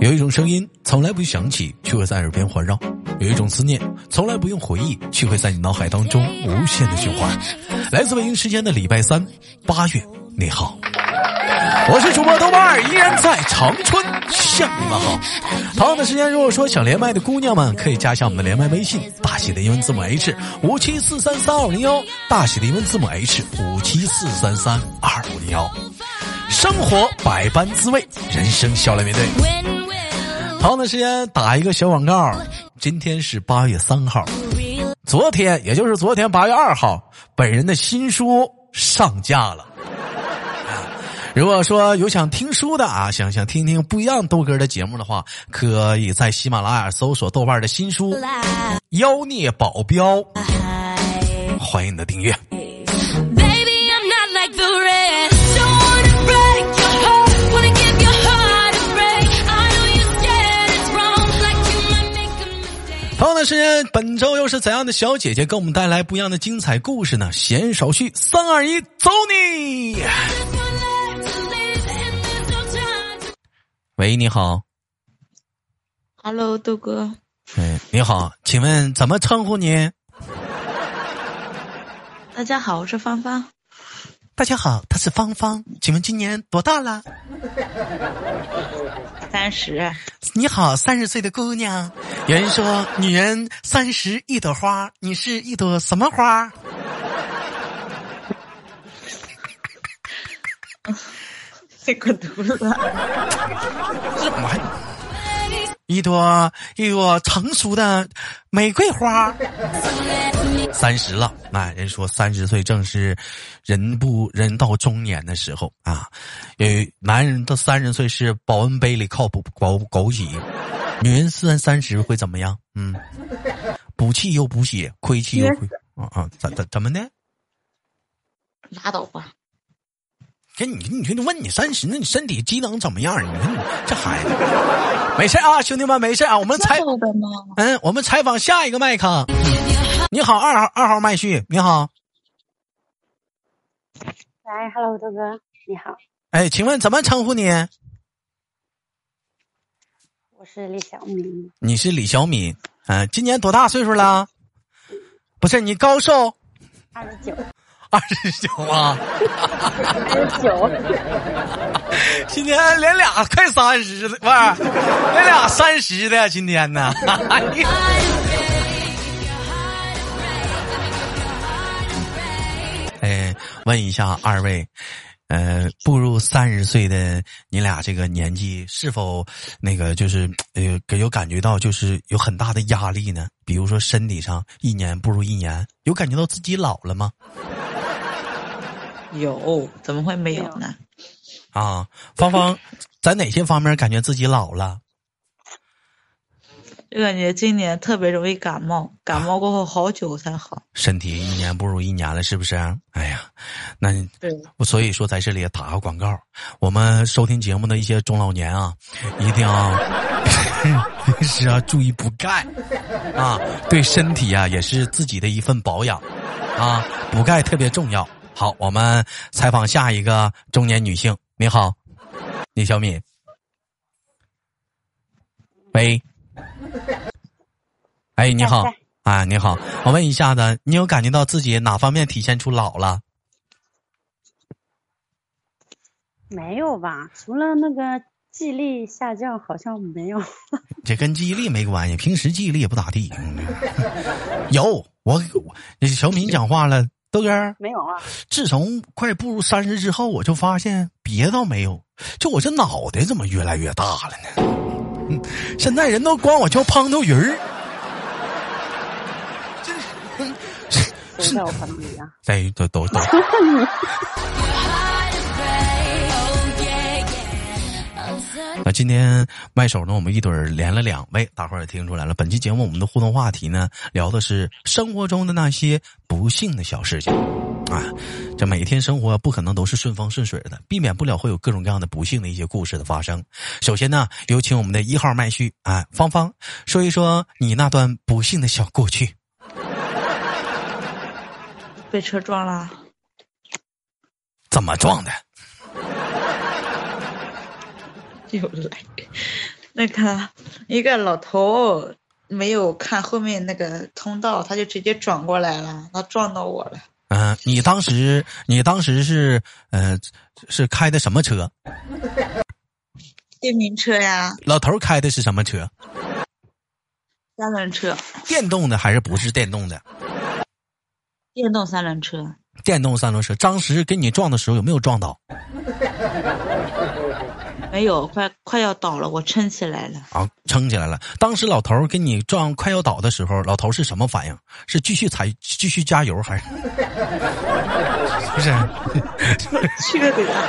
有一种声音从来不响起，却会在耳边环绕；有一种思念从来不用回忆，却会在你脑海当中无限的循环。来自北京时间的礼拜三，八月，你好，我是主播豆瓣儿，依然在长春向你们好。同样的时间，如果说想连麦的姑娘们，可以加一下我们的连麦微信，大写的英文字母 H 五七四三三二五零幺，大写的英文字母 H 五七四三三二五零幺。生活百般滋味，人生笑来面对。同样的时间打一个小广告，今天是八月三号，昨天也就是昨天八月二号，本人的新书上架了。如果说有想听书的啊，想想听听不一样豆哥的节目的话，可以在喜马拉雅搜索豆瓣的新书《妖孽保镖》，欢迎你的订阅。同样的时间，本周又是怎样的小姐姐给我们带来不一样的精彩故事呢？闲言少叙，三二一，走你！喂，你好。Hello，豆哥。哎，你好，请问怎么称呼您？大家好，我是芳芳。大家好，他是芳芳，请问今年多大了？三十。你好，三十岁的姑娘。有人说，女人三十一朵花，你是一朵什么花？这可毒了。一朵一朵成熟的玫瑰花。三十了，那人说三十岁正是人不人到中年的时候啊。因为男人到三十岁是保温杯里靠补枸枸杞，女人三三十会怎么样？嗯，补气又补血，亏气又亏啊啊！怎怎怎么的？拉倒吧。跟你，你说你问你三十，那你身体机能怎么样？你看你这孩子，没事啊，兄弟们没事啊。我们采嗯，我们采访下一个麦克。你好，二号二号麦序，你好。来，Hello，豆哥，你好。哎，请问怎么称呼你？我是李小敏。你是李小敏，嗯，今年多大岁数了？不是你高寿？二十九。二十九啊！二十九，今天连俩快三十的，不是连俩三十的，今天呢？哎，问一下二位，呃，步入三十岁的你俩这个年纪，是否那个就是呃有感觉到就是有很大的压力呢？比如说身体上一年不如一年，有感觉到自己老了吗？有，怎么会没有呢？啊，芳芳，在哪些方面感觉自己老了？就感觉今年特别容易感冒，感冒过后好久才好。身体一年不如一年了，是不是？哎呀，那对，所以说在这里打个广告，我们收听节目的一些中老年啊，一定要平时啊注意补钙啊，对身体啊也是自己的一份保养啊，补钙特别重要。好，我们采访下一个中年女性。你好，李小敏。喂。哎，你好啊，你好。我问一下子，你有感觉到自己哪方面体现出老了？没有吧，除了那个记忆力下降，好像没有。这跟记忆力没关系，平时记忆力也不咋地。有我，小敏讲话了。豆哥没有啊！自从快步入三十之后，我就发现别倒没有，就我这脑袋怎么越来越大了呢？现在人都管我叫胖头鱼儿。这是，我胖头鱼啊！在都都都。那今天麦手呢？我们一对儿连了两位，大伙儿也听出来了。本期节目我们的互动话题呢，聊的是生活中的那些不幸的小事情啊。这每天生活不可能都是顺风顺水的，避免不了会有各种各样的不幸的一些故事的发生。首先呢，有请我们的一号麦序啊，芳芳说一说你那段不幸的小过去。被车撞了？怎么撞的？又来，那个一个老头没有看后面那个通道，他就直接转过来了，他撞到我了。嗯、你当时你当时是呃是开的什么车？电瓶车呀，老头开的是什么车？三轮车，电动的还是不是电动的？电动三轮车，电动三轮车。当时跟你撞的时候有没有撞倒？没有，快快要倒了，我撑起来了。啊，撑起来了。当时老头儿跟你撞快要倒的时候，老头是什么反应？是继续踩、继续加油，还 是不是？去的呀！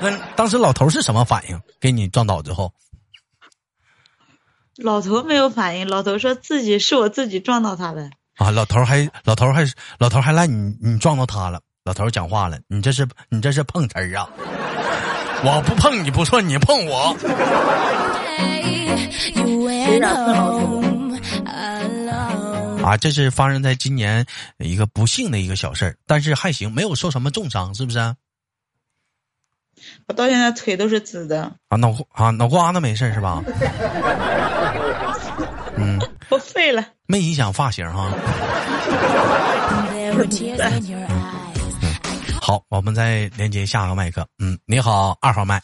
那当时老头是什么反应？给你撞倒之后老头没有反应，老头说自己是我自己撞到他的。啊，老头还老头还老头还赖你，你撞到他了。老头讲话了，你这是你这是碰瓷儿啊！我不碰你不算，你碰我。啊，这是发生在今年一个不幸的一个小事儿，但是还行，没有受什么重伤，是不是？啊，我到现在腿都是紫的，啊脑啊脑瓜子没事儿是吧？嗯，我废了。没影响发型哈。There 好，我们再连接下个麦克。嗯，你好，二号麦，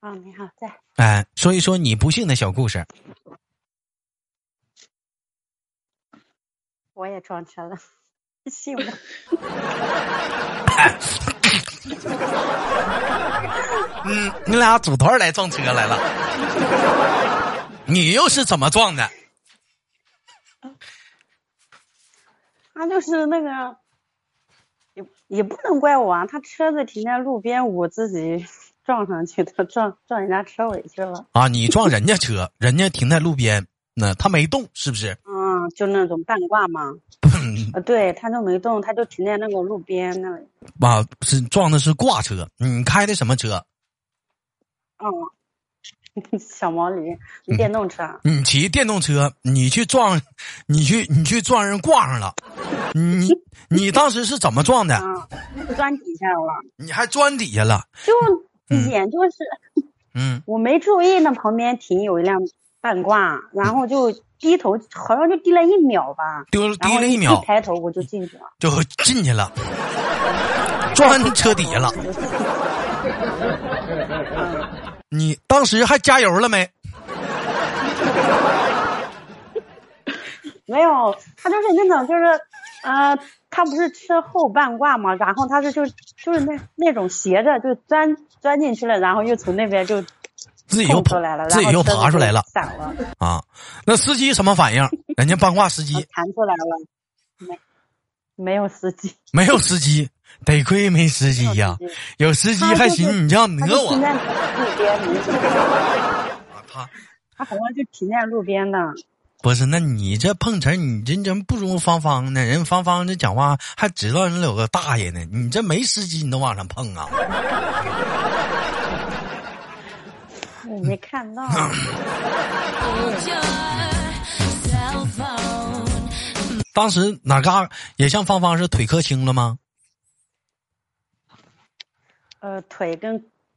啊，你好，在哎，说一说你不幸的小故事。我也撞车了，信我。嗯，你俩组团来撞车来了，你又是怎么撞的？他就是那个，也也不能怪我啊，他车子停在路边，我自己 撞上去的，撞撞人家车尾去了。啊，你撞人家车，人家停在路边，那他没动，是不是？嗯，就那种半挂嘛。啊，对，他就没动，他就停在那个路边那里。啊，是撞的是挂车，你开的什么车？嗯，小毛驴，电动车。你骑电动车，你去撞，你去你去撞人挂上了，你 你当时是怎么撞的？啊，钻底下了，你还钻底下了？就嗯眼就是嗯，我没注意，那旁边停有一辆半挂，然后就低头，好像就低了一秒吧，丢然后低了一秒一抬头我就进去了。就进去了，钻车底下了。你当时还加油了没？没有，他就是那种就是，呃，他不是车后半挂嘛，然后他是就就是那那种斜着就钻钻进去了，然后又从那边就自己又爬出来了，自己又爬出来了散了，啊！那司机什么反应？人家半挂司机 弹出来了，没没有司机，没有司机，得亏没司机呀、没有司机还行，你这样讹我他就停。在路边，他他好像就停在路边的。不是，那你这碰瓷儿，你这真不如芳芳呢。人芳芳这讲话还知道人有个大爷呢，你这没司机你都往上碰啊？我没看到. 当时哪嘎也像芳芳是腿磕青了吗？呃，腿跟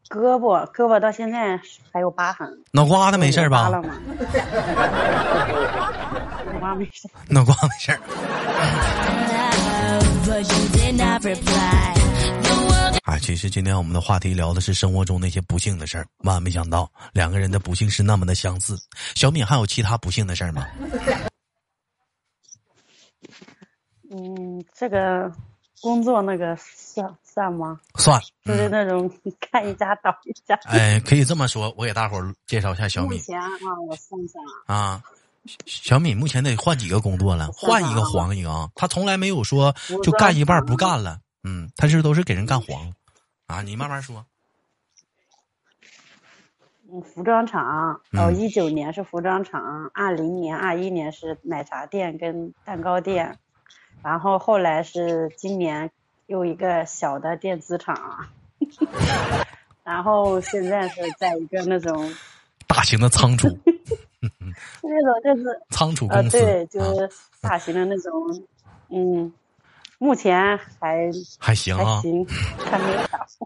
胳膊，胳膊到现在还有疤痕。脑瓜子没事儿吧？了吗？脑瓜没事。脑瓜没事啊，其实今天我们的话题聊的是生活中那些不幸的事儿，万万没想到两个人的不幸是那么的相似。小敏还有其他不幸的事儿吗？嗯，这个工作那个算算吗？算，就是嗯，那种 看一家倒一家。哎，可以这么说，我给大伙儿介绍一下小米目前啊，我算算啊，啊。小米目前得换几个工作了，换一个黄一个啊。他从来没有说就干一半不干了，嗯，他是都是给人干黄啊。你慢慢说，嗯，服装厂，嗯哦，一九年是服装厂，二零年、二一年是奶茶店跟蛋糕店，然后后来是今年又一个小的电子厂，然后现在是在一个那种大型的仓储，那种就是呃，仓储公司，对，就啊是大型的那种，嗯，目前还还行啊，还行，还没。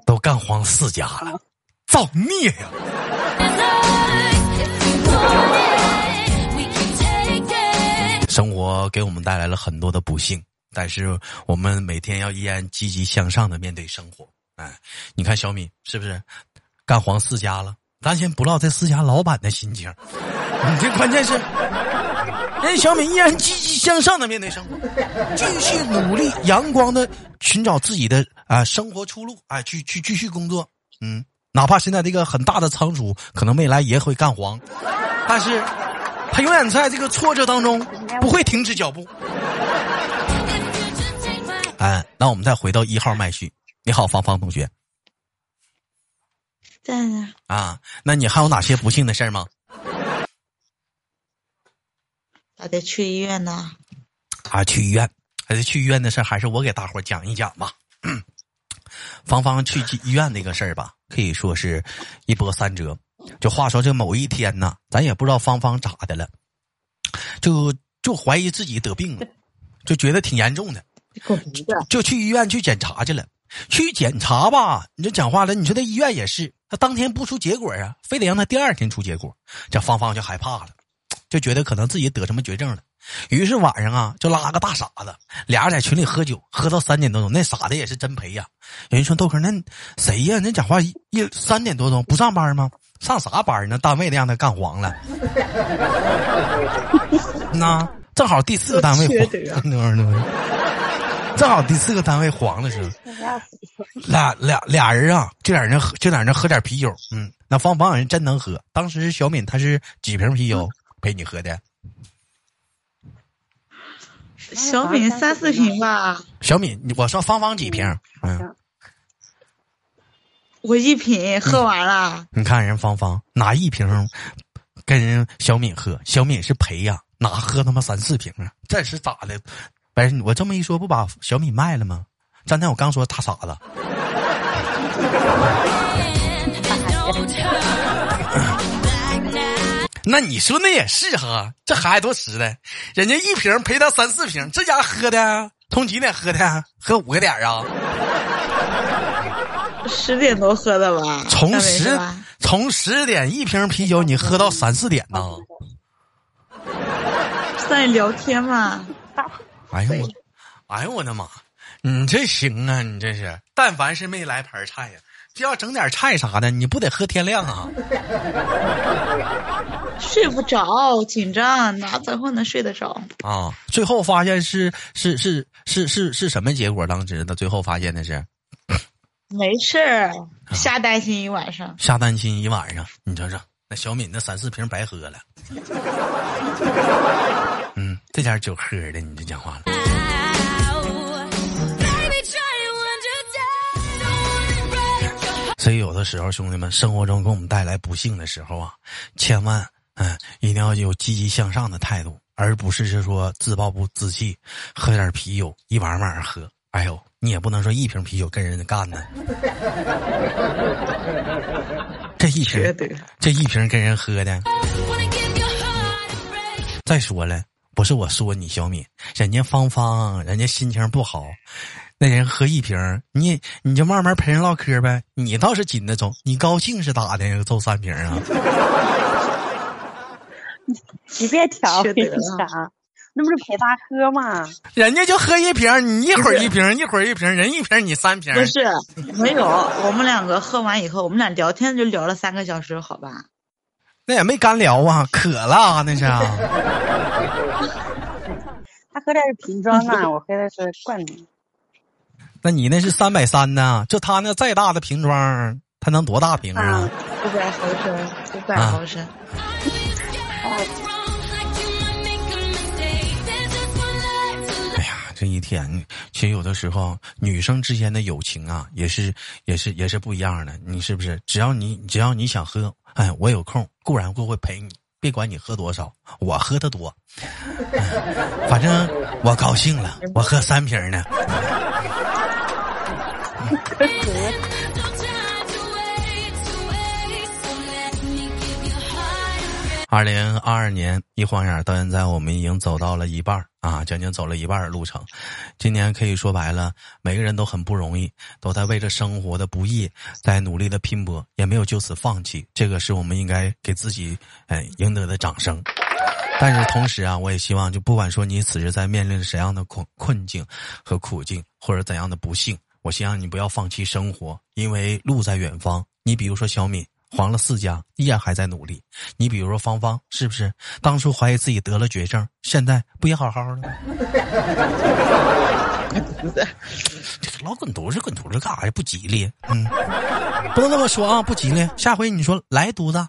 都干黄四家了。造孽呀.生活给我们带来了很多的不幸，但是我们每天要依然积极向上的面对生活。哎，你看小米是不是干黄四家了？咱先不唠这四家老板的心情，你这关键是人小米依然积极向上的面对生活，继续努力阳光的寻找自己的啊、生活出路，哎，去去继续工作。嗯，哪怕现在这个很大的仓储可能未来也会干黄，但是他永远在这个挫折当中不会停止脚步。哎，那我们再回到一号麦序。你好，芳芳同学在呢，啊，那你还有哪些不幸的事儿吗？咋得去医院呢？啊，去医院，还是去医院的事儿，还是我给大伙儿讲一讲吧。芳芳去医院那个事儿吧，可以说是一波三折。就话说这某一天呢，咱也不知道芳芳咋的了，就就怀疑自己得病了，就觉得挺严重的，你就去医院去检查去了。去检查吧，你这讲话了，你说这医院也是，他当天不出结果啊，非得让他第二天出结果，这芳芳就害怕了，就觉得可能自己得什么绝症了。于是晚上啊，就拉个大傻子，俩人在群里喝酒，喝到三点多钟。那傻子也是真赔呀、有人说豆哥，那谁呀？那讲话一一三点多钟不上班吗？上啥班呢？单位的让他干黄了。那正好第四个单位缺黄德啊，那那正好第四个单位黄的时候，俩俩俩人啊，就在那喝，就在那喝点啤酒。嗯，那芳芳人真能喝。当时小敏她是几瓶啤酒陪你喝的？小敏三四瓶吧，小敏，你我说芳芳几瓶？嗯，我一瓶喝完了。你看人芳芳拿一瓶跟人小敏喝，小敏是陪呀，哪喝他妈三四瓶啊？这是咋的？我这么一说，不把小米卖了吗？刚才我刚说大傻子，那你说那也是哈，这孩子多实在，人家一瓶赔他三四瓶，这家喝的从几点喝的？喝五个点啊？十点多喝的吧？从十从十点一瓶啤酒，你喝到三四点呢？在聊天嘛。哎呦我，哎呦我的妈！你这行啊，你这是，但凡是没来盘菜呀，这要整点菜啥的，你不得喝天亮啊？睡不着，紧张，哪怎会能睡得着？啊！最后发现是是是是是是什么结果？当时的最后发现的是没事儿，瞎担心一晚上。瞎担心一晚上。你瞅瞅，那小敏那三四瓶白喝了。嗯，这点酒喝的，你这讲话了。所以有的时候，兄弟们，生活中给我们带来不幸的时候啊，千万嗯，一定要有积极向上的态度，而不是是说自暴不自弃，喝点啤酒一晚晚上喝。哎呦，你也不能说一瓶啤酒跟人家干呢，这一瓶，这一瓶跟人喝的。再说了，不是我说你小敏，人家芳芳，人家心情不好，那人喝一瓶，你你就慢慢陪人唠嗑呗。你倒是紧着走，你高兴是咋的？揍三瓶啊？你别挑缺一德了下，那不是陪他喝吗？人家就喝一瓶，你一会儿一瓶，一会儿一瓶，人一瓶你三瓶不，是，没有，我们两个喝完以后，我们俩聊天就聊了三个小时，好吧？那也没干聊啊，渴了啊那是啊。他喝的是瓶装啊，我喝的是罐装。那你那是三百三呢？就他那再大的瓶装，他能多大瓶啊？五百毫升，五百啊毫升。哎呀，这一天，其实有的时候女生之间的友情啊，也是也是也是不一样的。你是不是？只要你只要你想喝，哎，我有空，固然会会陪你，别管你喝多少，我喝的多，反正我高兴了，我喝三瓶呢。二零二二年一晃眼到现在，我们已经走到了一半啊，将近走了一半的路程。今年可以说白了，每个人都很不容易，都在为着生活的不易在努力的拼搏，也没有就此放弃。这个是我们应该给自己哎赢得的掌声。但是同时啊，我也希望，就不管说你此时在面临着怎样的困困境和苦境，或者怎样的不幸，我希望你不要放弃生活，因为路在远方。你比如说小敏。黄了四家，依然还在努力。你比如说芳芳，是不是当初怀疑自己得了绝症，现在不也好好的？老滚犊子，滚犊子干啥呀？不吉利。嗯，不能这么说啊，不吉利。下回你说来犊子。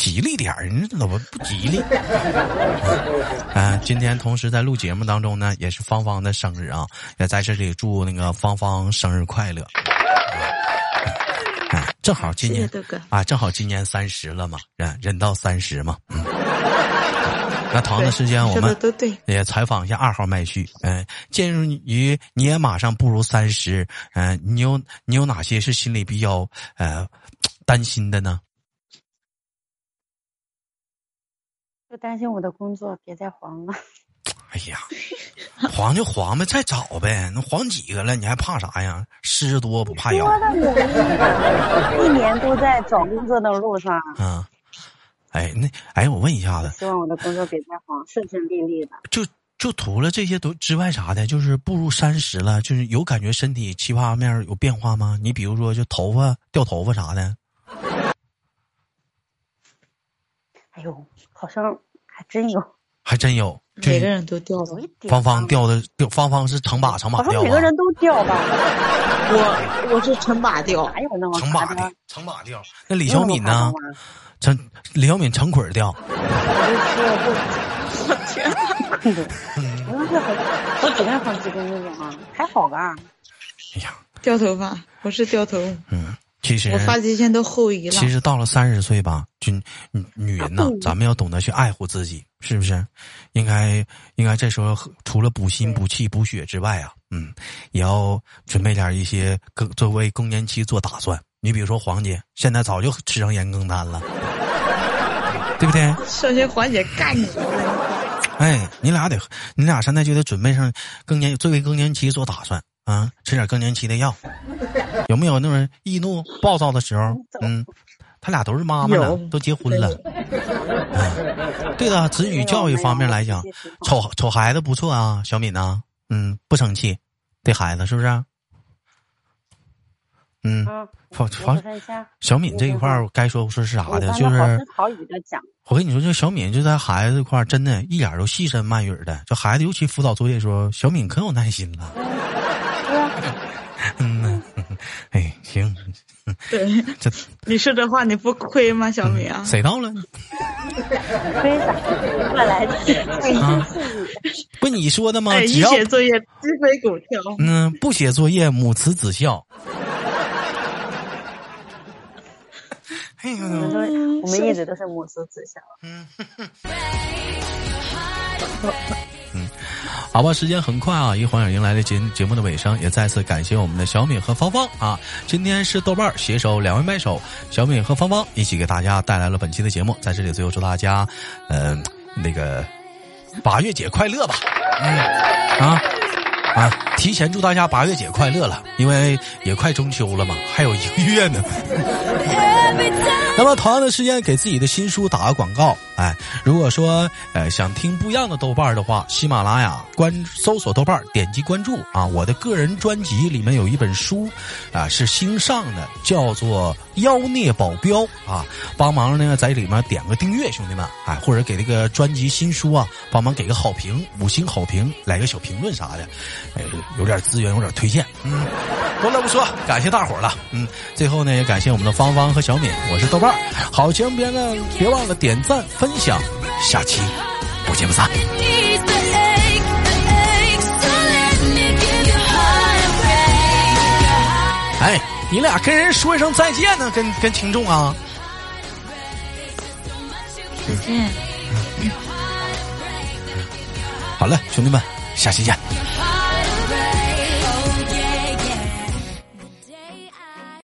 吉利点儿，你怎么不吉利？啊，今天同时在录节目当中呢，也是芳芳的生日啊，也在这里祝那个芳芳生日快乐。啊，正好今年啊，正好今年三十了嘛，人人到三十嘛。嗯。那同样的时间，我们也采访一下二号麦序。嗯，鉴于你也马上步入三十，嗯，你有你有哪些是心里比较呃担心的呢？就担心我的工作别再黄了。哎呀，黄就黄呗，再找呗。那黄几个了，你还怕啥呀？虱多不怕咬。一年都在找工作的路上。嗯。哎，那哎，我问一下子。希望我的工作别再黄，顺顺利利的。就就除了这些都之外啥的，就是步入三十了，就是有感觉身体七八面有变化吗？你比如说，就头发掉头发啥的。哎呦。好像还真有，还真有，每个人都掉了。芳芳掉的掉，芳芳是成把成把掉每个人都掉吧？我我是成把掉，哪有那么成把的？成把掉。那李小敏呢？成李小敏成捆掉。我天！我是好好几天好几个月啊，还好吧？哎呀，掉头发，我是掉头。嗯。其实我发际线都后移了。其实到了三十岁吧，就女女人呢，咱们要懂得去爱护自己，是不是？应该应该这时候除了补心补气补血之外啊，嗯，也要准备点一些更作为更年期做打算。你比如说黄姐，现在早就吃上盐更丹了，对不对？首先黄姐干你！哎，你俩得，你俩现在就得准备上更年作为更年期做打算。啊，吃点更年期的药，有没有那种易怒暴躁的时候？嗯，他俩都是妈妈了，都结婚了。嗯，对的，子女教育方面来讲，瞅瞅孩子不错啊，小敏呐，嗯，不生气，对孩子是不是？嗯，好，小敏这一块儿该说说是啥的，就是我跟你说，这小敏就在孩子这块儿，真的一点都细声慢语的。就孩子尤其辅导作业的时候，小敏可有耐心了。嗯，哎，行，对，这你说这话你不亏吗，小米啊？谁到了？亏啥？本来啊，不你说的吗？只要写作业鸡飞狗跳。嗯，不写作业母慈子孝。哎呦，我们一直都是母慈子孝。嗯。好吧，时间很快啊，一晃眼迎来了节节目的尾声，也再次感谢我们的小敏和芳芳啊！今天是豆瓣携手两位麦手小敏和芳芳一起给大家带来了本期的节目，在这里最后祝大家，嗯，那个八月节快乐吧，嗯啊。啊！提前祝大家八月节快乐了，因为也快中秋了嘛，还有一个月呢。那么同样的时间，给自己的新书打个广告。哎，如果说呃想听不一样的豆瓣的话，喜马拉雅关搜索豆瓣，点击关注啊。我的个人专辑里面有一本书啊，是新上的，叫做《妖孽保镖》啊。帮忙呢，在里面点个订阅，兄弟们，哎，或者给这个专辑新书啊，帮忙给个好评，五星好评，来个小评论啥的。哎，有点资源，有点推荐。嗯，多了不说，感谢大伙了。嗯，最后呢，也感谢我们的芳芳和小敏。我是豆瓣好节目别呢，别忘了点赞分分享，下期不见不散。哎，你俩跟人说一声再见呢，跟跟听众啊。再见。好了，兄弟们，下期见。